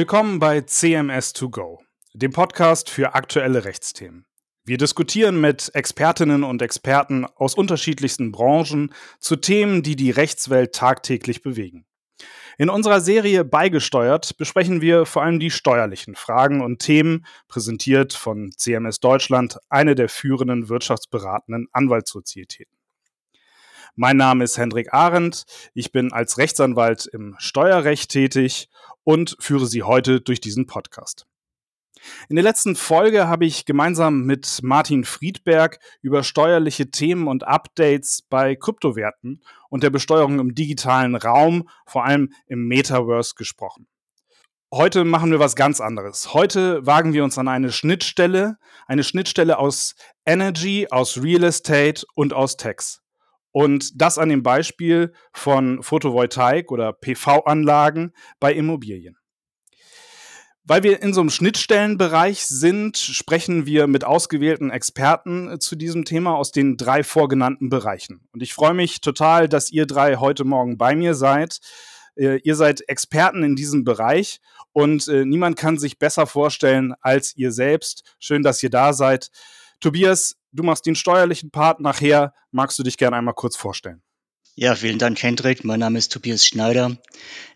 Willkommen bei CMS2Go, dem Podcast für aktuelle Rechtsthemen. Wir diskutieren mit Expertinnen und Experten aus unterschiedlichsten Branchen zu Themen, die die Rechtswelt tagtäglich bewegen. In unserer Serie Beigesteuert besprechen wir vor allem die steuerlichen Fragen und Themen, präsentiert von CMS Deutschland, eine der führenden wirtschaftsberatenden Anwaltssozietäten. Mein Name ist Hendrik Arendt. Ich bin als Rechtsanwalt im Steuerrecht tätig und führe Sie heute durch diesen Podcast. In der letzten Folge habe ich gemeinsam mit Martin Friedberg über steuerliche Themen und Updates bei Kryptowerten und der Besteuerung im digitalen Raum, vor allem im Metaverse, gesprochen. Heute machen wir was ganz anderes. Heute wagen wir uns an eine Schnittstelle, eine Schnittstelle aus Energy, aus Real Estate und aus Tax. Und das an dem Beispiel von Photovoltaik oder PV-Anlagen bei Immobilien. Weil wir in so einem Schnittstellenbereich sind, sprechen wir mit ausgewählten Experten äh, zu diesem Thema aus den drei vorgenannten Bereichen. Und ich freue mich total, dass ihr drei heute Morgen bei mir seid. Äh, ihr seid Experten in diesem Bereich und äh, niemand kann sich besser vorstellen als ihr selbst. Schön, dass ihr da seid. Tobias, du machst den steuerlichen Part nachher. Magst du dich gerne einmal kurz vorstellen? Ja, vielen Dank, Hendrik. Mein Name ist Tobias Schneider.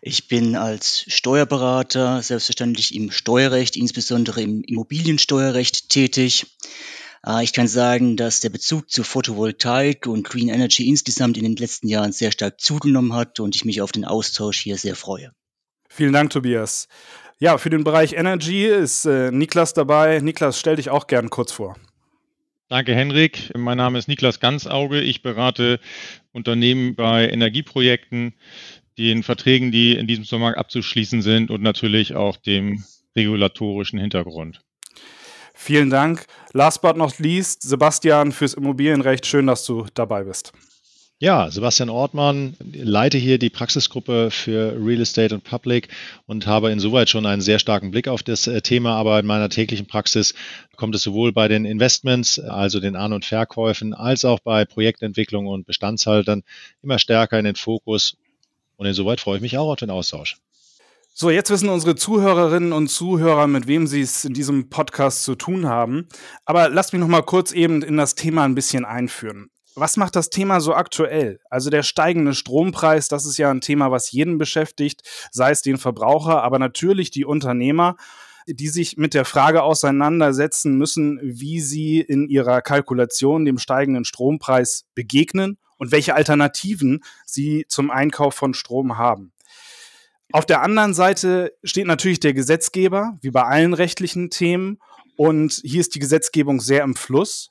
Ich bin als Steuerberater selbstverständlich im Steuerrecht, insbesondere im Immobiliensteuerrecht tätig. Äh, ich kann sagen, dass der Bezug zu Photovoltaik und Green Energy insgesamt in den letzten Jahren sehr stark zugenommen hat und ich mich auf den Austausch hier sehr freue. Vielen Dank, Tobias. Ja, für den Bereich Energy ist äh, Niklas dabei. Niklas, stell dich auch gern kurz vor. Danke, Henrik. Mein Name ist Niklas Ganzauge. Ich berate Unternehmen bei Energieprojekten, den Verträgen, die in diesem Zusammenhang abzuschließen sind und natürlich auch dem regulatorischen Hintergrund. Vielen Dank. Last but not least, Sebastian fürs Immobilienrecht. Schön, dass du dabei bist. Ja, Sebastian Ortmann, leite hier die Praxisgruppe für Real Estate und Public und habe insoweit schon einen sehr starken Blick auf das äh, Thema, aber in meiner täglichen Praxis kommt es sowohl bei den Investments, also den An- und Verkäufen, als auch bei Projektentwicklung und Bestandshaltern immer stärker in den Fokus. Und insoweit freue ich mich auch auf den Austausch. So, jetzt wissen unsere Zuhörerinnen und Zuhörer, mit wem sie es in diesem Podcast zu tun haben. Aber lasst mich noch mal kurz eben in das Thema ein bisschen einführen was macht das Thema so aktuell? Also der steigende Strompreis, das ist ja ein Thema, was jeden beschäftigt, sei es den Verbraucher, aber natürlich die Unternehmer, die sich mit der Frage auseinandersetzen müssen, wie sie in ihrer Kalkulation dem steigenden Strompreis begegnen und welche Alternativen sie zum Einkauf von Strom haben. Auf der anderen Seite steht natürlich der Gesetzgeber, wie bei allen rechtlichen Themen. Und hier ist die Gesetzgebung sehr im Fluss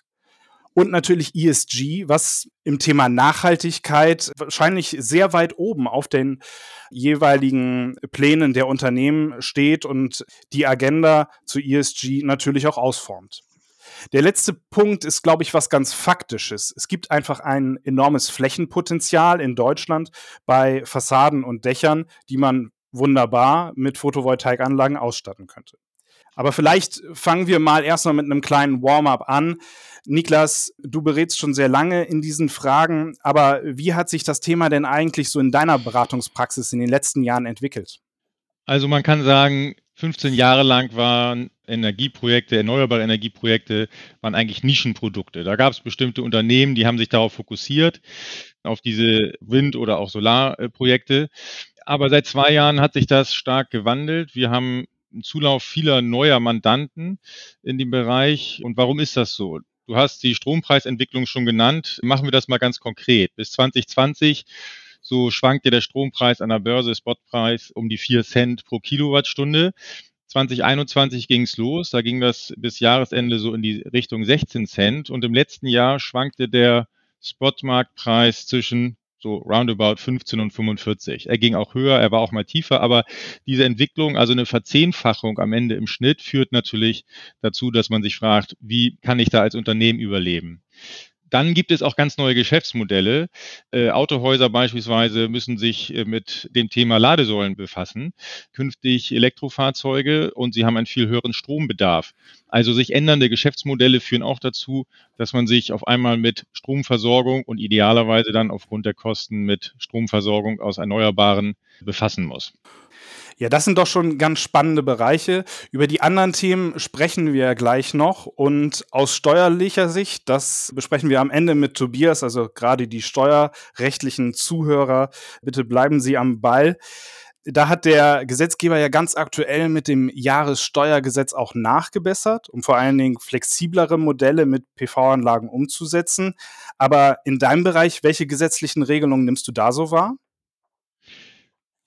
und natürlich ESG, was im Thema Nachhaltigkeit wahrscheinlich sehr weit oben auf den jeweiligen Plänen der Unternehmen steht und die Agenda zu ESG natürlich auch ausformt. Der letzte Punkt ist, glaube ich, was ganz Faktisches. Es gibt einfach ein enormes Flächenpotenzial in Deutschland bei Fassaden und Dächern, die man wunderbar mit Photovoltaikanlagen ausstatten könnte. Aber vielleicht fangen wir mal erstmal mit einem kleinen Warm-up an. Niklas, du berätst schon sehr lange in diesen Fragen, aber wie hat sich das Thema denn eigentlich so in deiner Beratungspraxis in den letzten Jahren entwickelt? Also man kann sagen, 15 Jahre lang waren Energieprojekte, erneuerbare Energieprojekte, waren eigentlich Nischenprodukte. Da gab es bestimmte Unternehmen, die haben sich darauf fokussiert, auf diese Wind- oder auch Solarprojekte. Aber seit zwei Jahren hat sich das stark gewandelt. Wir haben Zulauf vieler neuer Mandanten in dem Bereich. Und warum ist das so? Du hast die Strompreisentwicklung schon genannt. Machen wir das mal ganz konkret. Bis 2020 so schwankte der Strompreis an der Börse, Spotpreis, um die 4 Cent pro Kilowattstunde. 2021 ging es los, da ging das bis Jahresende so in die Richtung 16 Cent und im letzten Jahr schwankte der Spotmarktpreis zwischen so roundabout 15 und 45. Er ging auch höher, er war auch mal tiefer, aber diese Entwicklung, also eine Verzehnfachung am Ende im Schnitt, führt natürlich dazu, dass man sich fragt, wie kann ich da als Unternehmen überleben? Dann gibt es auch ganz neue Geschäftsmodelle. Äh, Autohäuser beispielsweise müssen sich äh, mit dem Thema Ladesäulen befassen, künftig Elektrofahrzeuge und sie haben einen viel höheren Strombedarf. Also sich ändernde Geschäftsmodelle führen auch dazu, dass man sich auf einmal mit Stromversorgung und idealerweise dann aufgrund der Kosten mit Stromversorgung aus Erneuerbaren befassen muss. Ja, das sind doch schon ganz spannende Bereiche. Über die anderen Themen sprechen wir gleich noch. Und aus steuerlicher Sicht, das besprechen wir am Ende mit Tobias, also gerade die steuerrechtlichen Zuhörer. Bitte bleiben Sie am Ball. Da hat der Gesetzgeber ja ganz aktuell mit dem Jahressteuergesetz auch nachgebessert, um vor allen Dingen flexiblere Modelle mit PV-Anlagen umzusetzen. Aber in deinem Bereich, welche gesetzlichen Regelungen nimmst du da so wahr?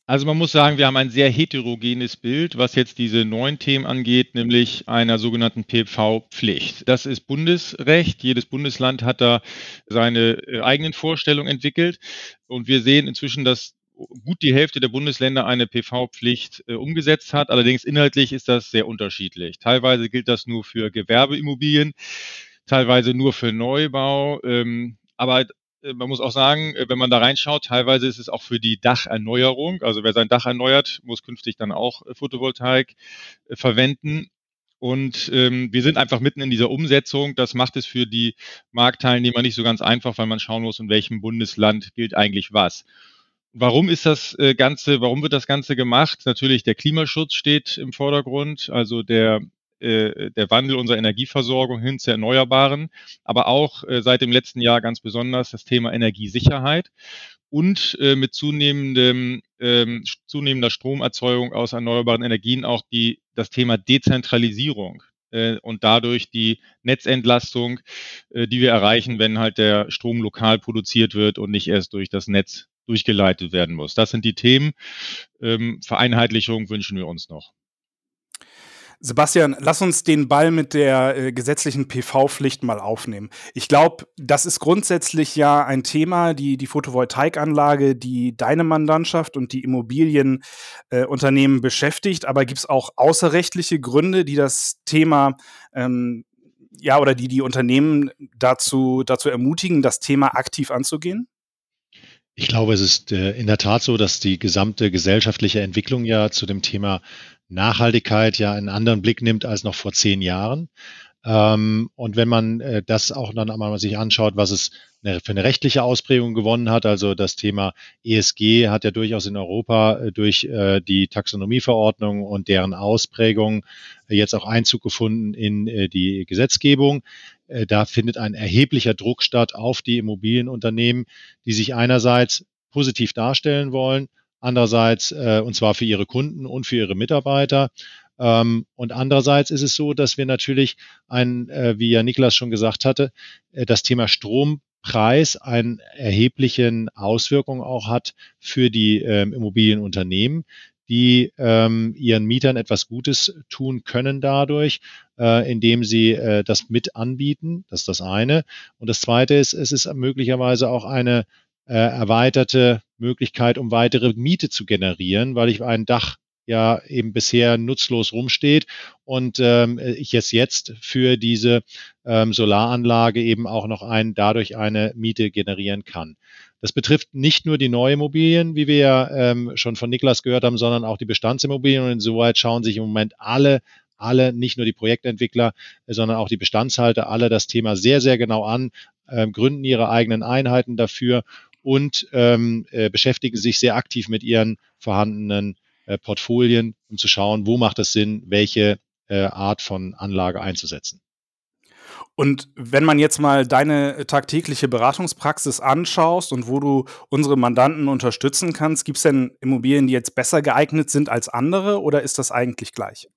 Also man muss sagen, wir haben ein sehr heterogenes Bild, was jetzt diese neuen Themen angeht, nämlich einer sogenannten PV-Pflicht. Das ist Bundesrecht. Jedes Bundesland hat da seine äh, eigenen Vorstellungen entwickelt. Und wir sehen inzwischen, dass gut die Hälfte der Bundesländer eine PV-Pflicht äh, umgesetzt hat. Allerdings inhaltlich ist das sehr unterschiedlich. Teilweise gilt das nur für Gewerbeimmobilien, teilweise nur für Neubau. Ähm, aber äh, man muss auch sagen, äh, wenn man da reinschaut, teilweise ist es auch für die Dacherneuerung. Also wer sein Dach erneuert, muss künftig dann auch äh, Photovoltaik verwenden. Und ähm, wir sind einfach mitten in dieser Umsetzung. Das macht es für die Marktteilnehmer nicht so ganz einfach, weil man schauen muss, in welchem Bundesland gilt eigentlich was. Warum ist das Ganze, warum wird das Ganze gemacht? Natürlich der Klimaschutz steht im Vordergrund, also der äh, der Wandel unserer Energieversorgung hin zu Erneuerbaren, aber auch äh, seit dem letzten Jahr ganz besonders das Thema Energiesicherheit und äh, mit zunehmendem, ähm, zunehmender Stromerzeugung aus erneuerbaren Energien auch die, das Thema Dezentralisierung äh, und dadurch die Netzentlastung, äh, die wir erreichen, wenn halt der Strom lokal produziert wird und nicht erst durch das Netz durchgeleitet werden muss. Das sind die Themen. Ähm, Vereinheitlichung wünschen wir uns noch. Sebastian, lass uns den Ball mit der äh, gesetzlichen PV-Pflicht mal aufnehmen. Ich glaube, das ist grundsätzlich ja ein Thema, die, die Photovoltaikanlage, die deine Mandantschaft und die Immobilienunternehmen äh, beschäftigt. Aber gibt es auch außerrechtliche Gründe, die das Thema ähm, ja oder die die Unternehmen dazu, dazu ermutigen, das Thema aktiv anzugehen? Ich glaube, es ist äh, in der Tat so, dass die gesamte gesellschaftliche Entwicklung ja zu dem Thema Nachhaltigkeit ja einen anderen Blick nimmt als noch vor zehn Jahren. Ähm, und wenn man äh, das auch dann einmal sich anschaut, was es für eine rechtliche Ausprägung gewonnen hat, also das Thema ESG hat ja durchaus in Europa äh, durch die Taxonomieverordnung und deren Ausprägung jetzt auch Einzug gefunden in die Gesetzgebung. Da findet ein erheblicher Druck statt auf die Immobilienunternehmen, die sich einerseits positiv darstellen wollen, andererseits äh, und zwar für ihre Kunden und für ihre Mitarbeiter. Ähm, und andererseits ist es so, dass wir natürlich ein, äh, wie ja Niklas schon gesagt hatte, äh, das Thema Strompreis eine erheblichen Auswirkungen auch hat für die ähm, Immobilienunternehmen, die ähm, ihren Mietern etwas Gutes tun können dadurch, äh, indem sie äh, das mit anbieten. Das ist das eine. Und das zweite ist, es ist möglicherweise auch eine äh, erweiterte Möglichkeit, um weitere Miete zu generieren, weil ich ein Dach ja eben bisher nutzlos rumsteht und ähm, ich es jetzt für diese ähm, Solaranlage eben auch noch ein, dadurch eine Miete generieren kann. Das betrifft nicht nur die Neuimmobilien, wie wir ja ähm, schon von Niklas gehört haben, sondern auch die Bestandsimmobilien und insoweit schauen sich im Moment alle alle, nicht nur die Projektentwickler, sondern auch die Bestandshalter, alle das Thema sehr, sehr genau an, äh, gründen ihre eigenen Einheiten dafür und ähm, äh, beschäftigen sich sehr aktiv mit ihren vorhandenen äh, Portfolien, um zu schauen, wo macht es Sinn, welche äh, Art von Anlage einzusetzen. Und wenn man jetzt mal deine tagtägliche Beratungspraxis anschaust und wo du unsere Mandanten unterstützen kannst, gibt es denn Immobilien, die jetzt besser geeignet sind als andere oder ist das eigentlich gleich?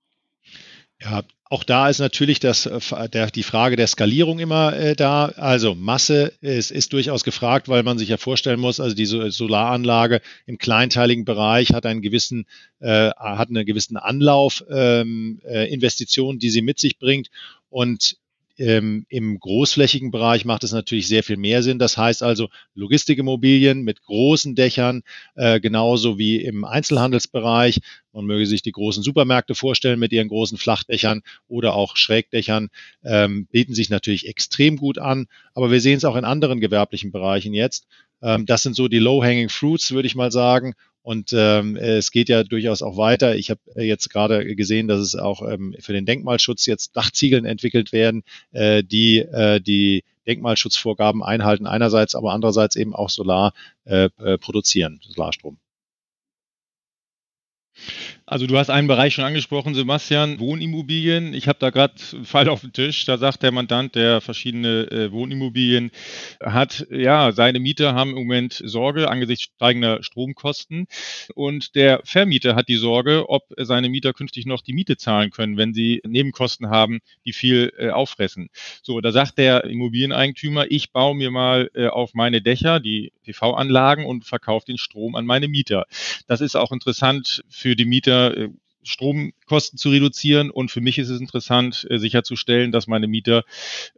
Ja, auch da ist natürlich das, äh, der, die Frage der Skalierung immer äh, da. Also Masse ist, ist durchaus gefragt, weil man sich ja vorstellen muss, also diese Solaranlage im kleinteiligen Bereich hat einen gewissen, äh, hat einen gewissen Anlauf, ähm, äh, Investitionen, die sie mit sich bringt. Und ähm, Im großflächigen Bereich macht es natürlich sehr viel mehr Sinn. Das heißt also Logistikimmobilien mit großen Dächern, äh, genauso wie im Einzelhandelsbereich. Man möge sich die großen Supermärkte vorstellen mit ihren großen Flachdächern oder auch Schrägdächern, ähm, bieten sich natürlich extrem gut an. Aber wir sehen es auch in anderen gewerblichen Bereichen jetzt. Ähm, das sind so die Low-Hanging Fruits, würde ich mal sagen. Und ähm, es geht ja durchaus auch weiter. Ich habe jetzt gerade gesehen, dass es auch ähm, für den Denkmalschutz jetzt Dachziegeln entwickelt werden, äh, die äh, die Denkmalschutzvorgaben einhalten einerseits, aber andererseits eben auch Solar äh, äh produzieren, Solarstrom. Also du hast einen Bereich schon angesprochen, Sebastian, Wohnimmobilien. Ich habe da gerade einen Fall auf dem Tisch. Da sagt der Mandant, der verschiedene äh, Wohnimmobilien hat, ja, seine Mieter haben im Moment Sorge angesichts steigender Stromkosten. Und der Vermieter hat die Sorge, ob seine Mieter künftig noch die Miete zahlen können, wenn sie Nebenkosten haben, die viel äh, auffressen. So, da sagt der Immobilieneigentümer, ich baue mir mal äh, auf meine Dächer die PV-Anlagen und verkaufe den Strom an meine Mieter. Das ist auch interessant für die Mieter äh, Stromkosten zu reduzieren. Und für mich ist es interessant, äh, sicherzustellen, dass meine Mieter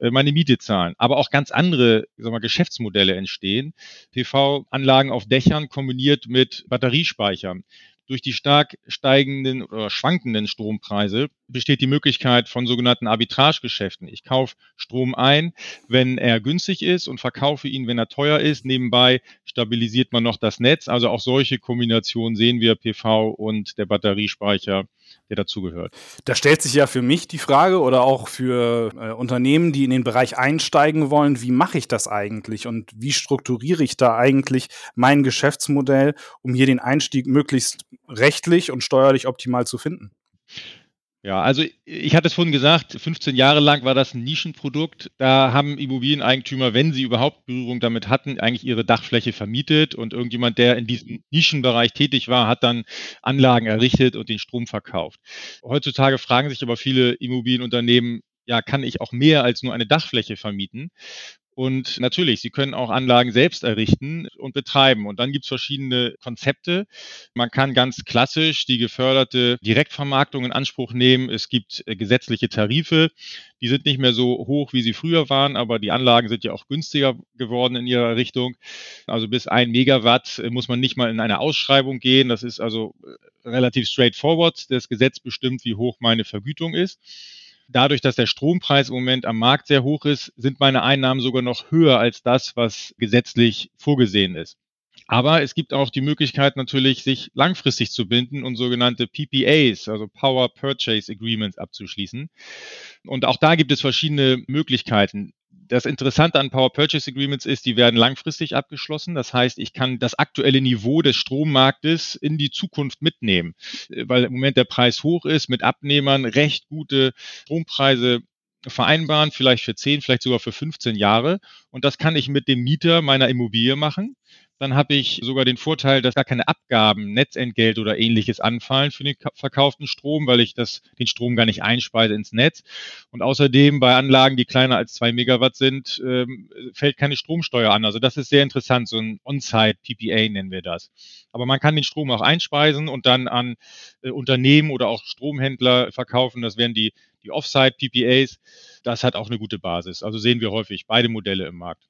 äh, meine Miete zahlen. Aber auch ganz andere wir, Geschäftsmodelle entstehen. PV-Anlagen auf Dächern kombiniert mit Batteriespeichern. Durch die stark steigenden oder schwankenden Strompreise besteht die Möglichkeit von sogenannten Arbitragegeschäften. Ich kaufe Strom ein, wenn er günstig ist und verkaufe ihn, wenn er teuer ist. Nebenbei stabilisiert man noch das Netz. Also auch solche Kombinationen sehen wir PV und der Batteriespeicher der dazugehört. Da stellt sich ja für mich die Frage oder auch für äh, Unternehmen, die in den Bereich einsteigen wollen, wie mache ich das eigentlich und wie strukturiere ich da eigentlich mein Geschäftsmodell, um hier den Einstieg möglichst rechtlich und steuerlich optimal zu finden? Ja, also ich hatte es vorhin gesagt, 15 Jahre lang war das ein Nischenprodukt. Da haben Immobilieneigentümer, wenn sie überhaupt Berührung damit hatten, eigentlich ihre Dachfläche vermietet und irgendjemand, der in diesem Nischenbereich tätig war, hat dann Anlagen errichtet und den Strom verkauft. Heutzutage fragen sich aber viele Immobilienunternehmen, ja, kann ich auch mehr als nur eine Dachfläche vermieten? Und natürlich, Sie können auch Anlagen selbst errichten und betreiben. Und dann gibt es verschiedene Konzepte. Man kann ganz klassisch die geförderte Direktvermarktung in Anspruch nehmen. Es gibt äh, gesetzliche Tarife. Die sind nicht mehr so hoch, wie sie früher waren, aber die Anlagen sind ja auch günstiger geworden in ihrer Richtung. Also bis ein Megawatt äh, muss man nicht mal in eine Ausschreibung gehen. Das ist also äh, relativ straightforward. Das Gesetz bestimmt, wie hoch meine Vergütung ist dadurch, dass der Strompreis im Moment am Markt sehr hoch ist, sind meine Einnahmen sogar noch höher als das, was gesetzlich vorgesehen ist. Aber es gibt auch die Möglichkeit natürlich, sich langfristig zu binden und sogenannte PPAs, also Power Purchase Agreements abzuschließen. Und auch da gibt es verschiedene Möglichkeiten. Das Interessante an Power Purchase Agreements ist, die werden langfristig abgeschlossen. Das heißt, ich kann das aktuelle Niveau des Strommarktes in die Zukunft mitnehmen, weil im Moment der Preis hoch ist, mit Abnehmern recht gute Strompreise vereinbaren, vielleicht für 10, vielleicht sogar für 15 Jahre. Und das kann ich mit dem Mieter meiner Immobilie machen. Dann habe ich sogar den Vorteil, dass gar keine Abgaben, Netzentgelt oder ähnliches anfallen für den verkauften Strom, weil ich das, den Strom gar nicht einspeise ins Netz. Und außerdem bei Anlagen, die kleiner als zwei Megawatt sind, ähm, fällt keine Stromsteuer an. Also das ist sehr interessant, so ein On-Site-PPA nennen wir das. Aber man kann den Strom auch einspeisen und dann an äh, Unternehmen oder auch Stromhändler verkaufen. Das wären die, die Off-Site-PPAs. Das hat auch eine gute Basis. Also sehen wir häufig beide Modelle im Markt.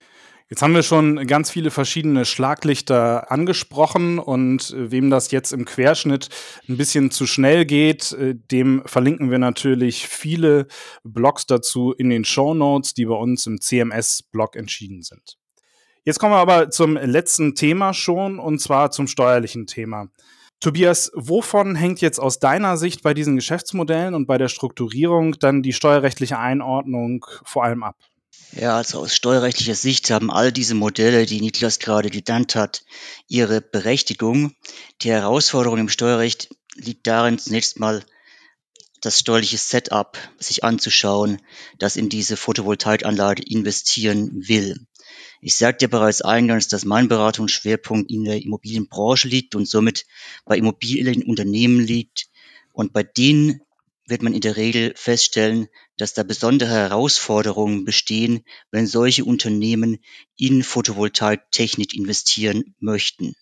Jetzt haben wir schon ganz viele verschiedene Schlaglichter angesprochen und äh, wem das jetzt im Querschnitt ein bisschen zu schnell geht, äh, dem verlinken wir natürlich viele Blogs dazu in den Show Notes, die bei uns im CMS-Blog entschieden sind. Jetzt kommen wir aber zum letzten Thema schon und zwar zum steuerlichen Thema. Tobias, wovon hängt jetzt aus deiner Sicht bei diesen Geschäftsmodellen und bei der Strukturierung dann die steuerrechtliche Einordnung vor allem ab? Ja, also aus steuerrechtlicher Sicht haben all diese Modelle, die Niklas gerade genannt hat, ihre Berechtigung. Die Herausforderung im Steuerrecht liegt darin, zunächst mal das steuerliche Setup sich anzuschauen, das in diese Photovoltaikanlage investieren will. Ich sagte ja bereits eingangs, dass mein Beratungsschwerpunkt in der Immobilienbranche liegt und somit bei Immobilienunternehmen liegt. Und bei denen wird man in der Regel feststellen, dass da besondere Herausforderungen bestehen, wenn solche Unternehmen in Photovoltaiktechnik investieren möchten.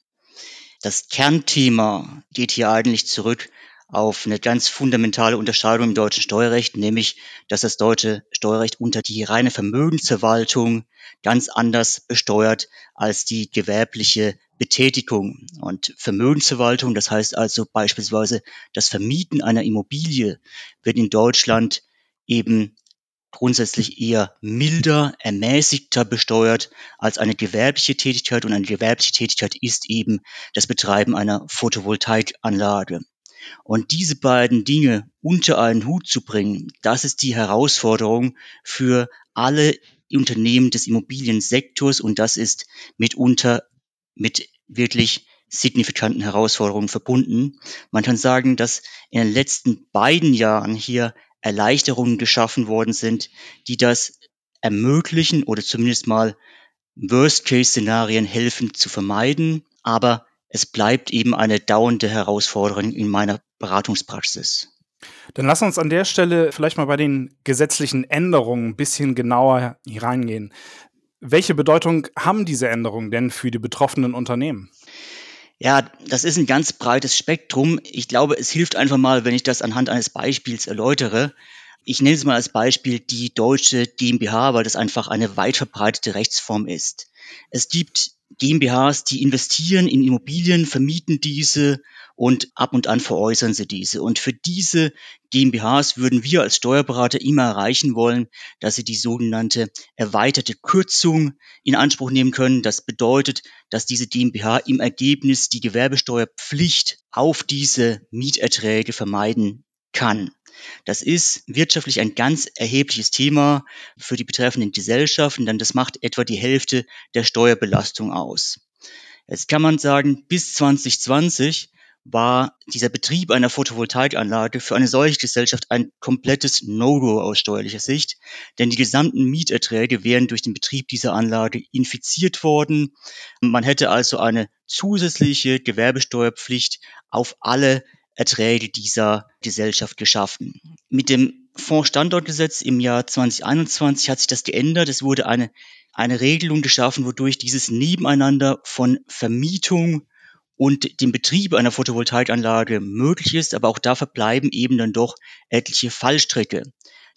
Das Kernthema geht hier eigentlich zurück auf eine ganz fundamentale Unterscheidung im deutschen Steuerrecht, nämlich dass das deutsche Steuerrecht unter die reine Vermögensverwaltung ganz anders besteuert als die gewerbliche Betätigung. Und Vermögensverwaltung, das heißt also beispielsweise das Vermieten einer Immobilie, wird in Deutschland eben grundsätzlich eher milder, ermäßigter besteuert als eine gewerbliche Tätigkeit. Und eine gewerbliche Tätigkeit ist eben das Betreiben einer Photovoltaikanlage. Und diese beiden Dinge unter einen Hut zu bringen, das ist die Herausforderung für alle Unternehmen des Immobiliensektors und das ist mitunter mit wirklich signifikanten Herausforderungen verbunden. Man kann sagen, dass in den letzten beiden Jahren hier Erleichterungen geschaffen worden sind, die das ermöglichen oder zumindest mal Worst-Case-Szenarien helfen zu vermeiden. Aber es bleibt eben eine dauernde Herausforderung in meiner Beratungspraxis. Dann lass uns an der Stelle vielleicht mal bei den gesetzlichen Änderungen ein bisschen genauer hineingehen. Welche Bedeutung haben diese Änderungen denn für die betroffenen Unternehmen? Ja, das ist ein ganz breites Spektrum. Ich glaube, es hilft einfach mal, wenn ich das anhand eines Beispiels erläutere. Ich nenne es mal als Beispiel die deutsche GmbH, weil das einfach eine weit verbreitete Rechtsform ist. Es gibt GmbHs, die investieren in Immobilien, vermieten diese und ab und an veräußern sie diese. Und für diese GmbHs würden wir als Steuerberater immer erreichen wollen, dass sie die sogenannte erweiterte Kürzung in Anspruch nehmen können. Das bedeutet, dass diese GmbH im Ergebnis die Gewerbesteuerpflicht auf diese Mieterträge vermeiden kann. Das ist wirtschaftlich ein ganz erhebliches Thema für die betreffenden Gesellschaften, denn das macht etwa die Hälfte der Steuerbelastung aus. Jetzt kann man sagen, bis 2020 war dieser Betrieb einer Photovoltaikanlage für eine solche Gesellschaft ein komplettes No-Go aus steuerlicher Sicht, denn die gesamten Mieterträge wären durch den Betrieb dieser Anlage infiziert worden. Man hätte also eine zusätzliche Gewerbesteuerpflicht auf alle Erträge dieser Gesellschaft geschaffen. Mit dem Fondsstandortgesetz im Jahr 2021 hat sich das geändert. Es wurde eine, eine Regelung geschaffen, wodurch dieses Nebeneinander von Vermietung und dem Betrieb einer Photovoltaikanlage möglich ist, aber auch da verbleiben eben dann doch etliche Fallstricke.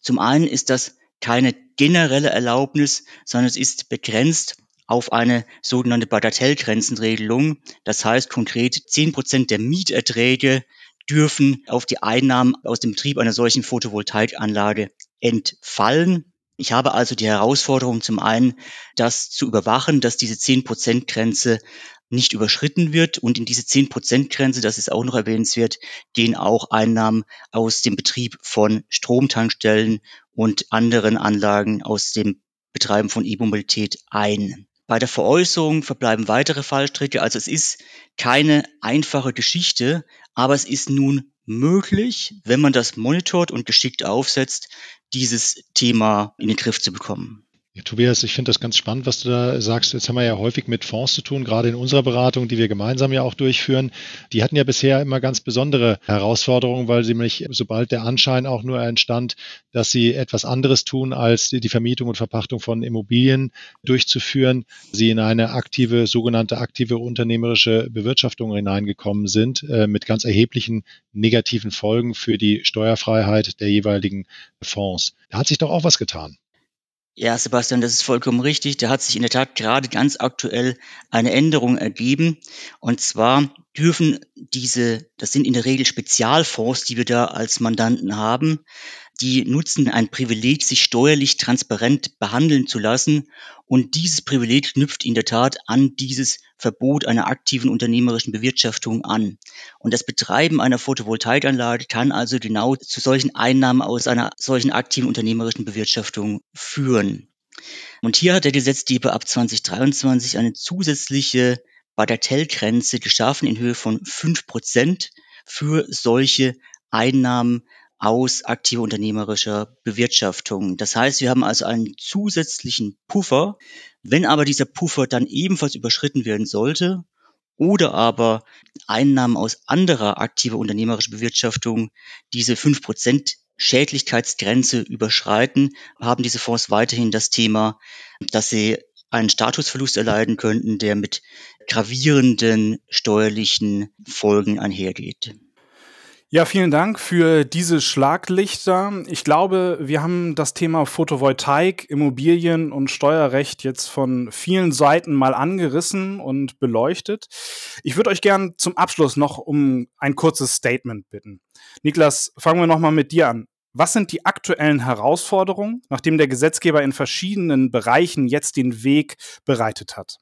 Zum einen ist das keine generelle Erlaubnis, sondern es ist begrenzt auf eine sogenannte Bagatellgrenzenregelung. Das heißt konkret, zehn Prozent der Mieterträge dürfen auf die Einnahmen aus dem Betrieb einer solchen Photovoltaikanlage entfallen. Ich habe also die Herausforderung zum einen, das zu überwachen, dass diese 10%-Grenze nicht überschritten wird. Und in diese 10%-Grenze, das ist auch noch erwähnenswert, gehen auch Einnahmen aus dem Betrieb von Stromtankstellen und anderen Anlagen aus dem Betreiben von E-Mobilität ein. Bei der Veräußerung verbleiben weitere Fallstricke. Also es ist keine einfache Geschichte, aber es ist nun möglich, wenn man das monitort und geschickt aufsetzt, dieses Thema in den Griff zu bekommen. Ja, Tobias, ich finde das ganz spannend, was du da sagst. Jetzt haben wir ja häufig mit Fonds zu tun, gerade in unserer Beratung, die wir gemeinsam ja auch durchführen. Die hatten ja bisher immer ganz besondere Herausforderungen, weil sie nämlich, sobald der Anschein auch nur entstand, dass sie etwas anderes tun, als die Vermietung und Verpachtung von Immobilien durchzuführen, sie in eine aktive, sogenannte aktive unternehmerische Bewirtschaftung hineingekommen sind, äh, mit ganz erheblichen negativen Folgen für die Steuerfreiheit der jeweiligen Fonds. Da hat sich doch auch was getan. Ja, Sebastian, das ist vollkommen richtig. Da hat sich in der Tat gerade ganz aktuell eine Änderung ergeben. Und zwar dürfen diese, das sind in der Regel Spezialfonds, die wir da als Mandanten haben, die nutzen ein Privileg, sich steuerlich transparent behandeln zu lassen. Und dieses Privileg knüpft in der Tat an dieses Verbot einer aktiven unternehmerischen Bewirtschaftung an. Und das Betreiben einer Photovoltaikanlage kann also genau zu solchen Einnahmen aus einer solchen aktiven unternehmerischen Bewirtschaftung führen. Und hier hat der Gesetzgeber ab 2023 eine zusätzliche Bagatellgrenze geschaffen in Höhe von fünf Prozent für solche Einnahmen aus aktiver unternehmerischer Bewirtschaftung. Das heißt, wir haben also einen zusätzlichen Puffer. Wenn aber dieser Puffer dann ebenfalls überschritten werden sollte oder aber Einnahmen aus anderer aktiver unternehmerischer Bewirtschaftung diese 5% Schädlichkeitsgrenze überschreiten, haben diese Fonds weiterhin das Thema, dass sie einen Statusverlust erleiden könnten, der mit gravierenden steuerlichen Folgen einhergeht. Ja, vielen Dank für diese Schlaglichter. Ich glaube, wir haben das Thema Photovoltaik, Immobilien und Steuerrecht jetzt von vielen Seiten mal angerissen und beleuchtet. Ich würde euch gern zum Abschluss noch um ein kurzes Statement bitten. Niklas, fangen wir nochmal mit dir an. Was sind die aktuellen Herausforderungen, nachdem der Gesetzgeber in verschiedenen Bereichen jetzt den Weg bereitet hat?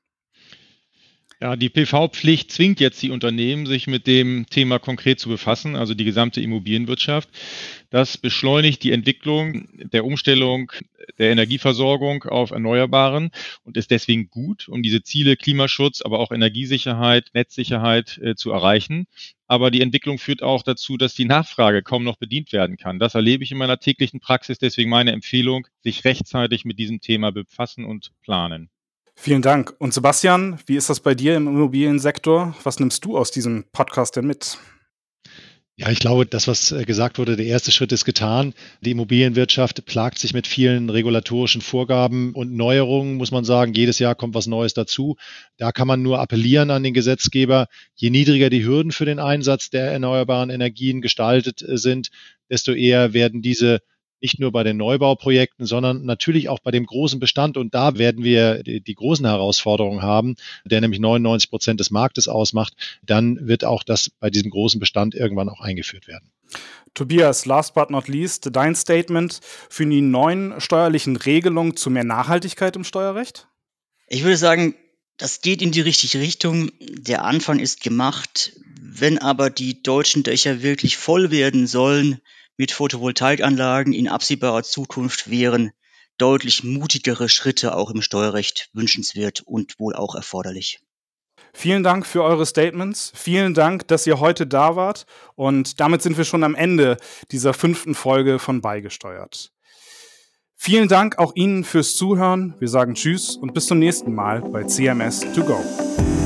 Ja, die PV-Pflicht zwingt jetzt die Unternehmen, sich mit dem Thema konkret zu befassen, also die gesamte Immobilienwirtschaft. Das beschleunigt die Entwicklung der Umstellung der Energieversorgung auf Erneuerbaren und ist deswegen gut, um diese Ziele Klimaschutz, aber auch Energiesicherheit, Netzsicherheit äh, zu erreichen. Aber die Entwicklung führt auch dazu, dass die Nachfrage kaum noch bedient werden kann. Das erlebe ich in meiner täglichen Praxis. Deswegen meine Empfehlung, sich rechtzeitig mit diesem Thema befassen und planen. Vielen Dank. Und Sebastian, wie ist das bei dir im Immobiliensektor? Was nimmst du aus diesem Podcast denn mit? Ja, ich glaube, das, was äh, gesagt wurde, der erste Schritt ist getan. Die Immobilienwirtschaft plagt sich mit vielen regulatorischen Vorgaben und Neuerungen, muss man sagen. Jedes Jahr kommt was Neues dazu. Da kann man nur appellieren an den Gesetzgeber. Je niedriger die Hürden für den Einsatz der erneuerbaren Energien gestaltet äh, sind, desto eher werden diese nicht nur bei den Neubauprojekten, sondern natürlich auch bei dem großen Bestand. Und da werden wir die, die großen Herausforderungen haben, der nämlich 99 Prozent des Marktes ausmacht. Dann wird auch das bei diesem großen Bestand irgendwann auch eingeführt werden. Tobias, last but not least, dein Statement für die neuen steuerlichen Regelungen zu mehr Nachhaltigkeit im Steuerrecht? Ich würde sagen, das geht in die richtige Richtung. Der Anfang ist gemacht. Wenn aber die deutschen Dächer wirklich voll werden sollen, mit Photovoltaikanlagen in absehbarer Zukunft wären deutlich mutigere Schritte auch im Steuerrecht wünschenswert und wohl auch erforderlich. Vielen Dank für eure Statements. Vielen Dank, dass ihr heute da wart. Und damit sind wir schon am Ende dieser fünften Folge von Beigesteuert. Vielen Dank auch Ihnen fürs Zuhören. Wir sagen Tschüss und bis zum nächsten Mal bei CMS 2 Go.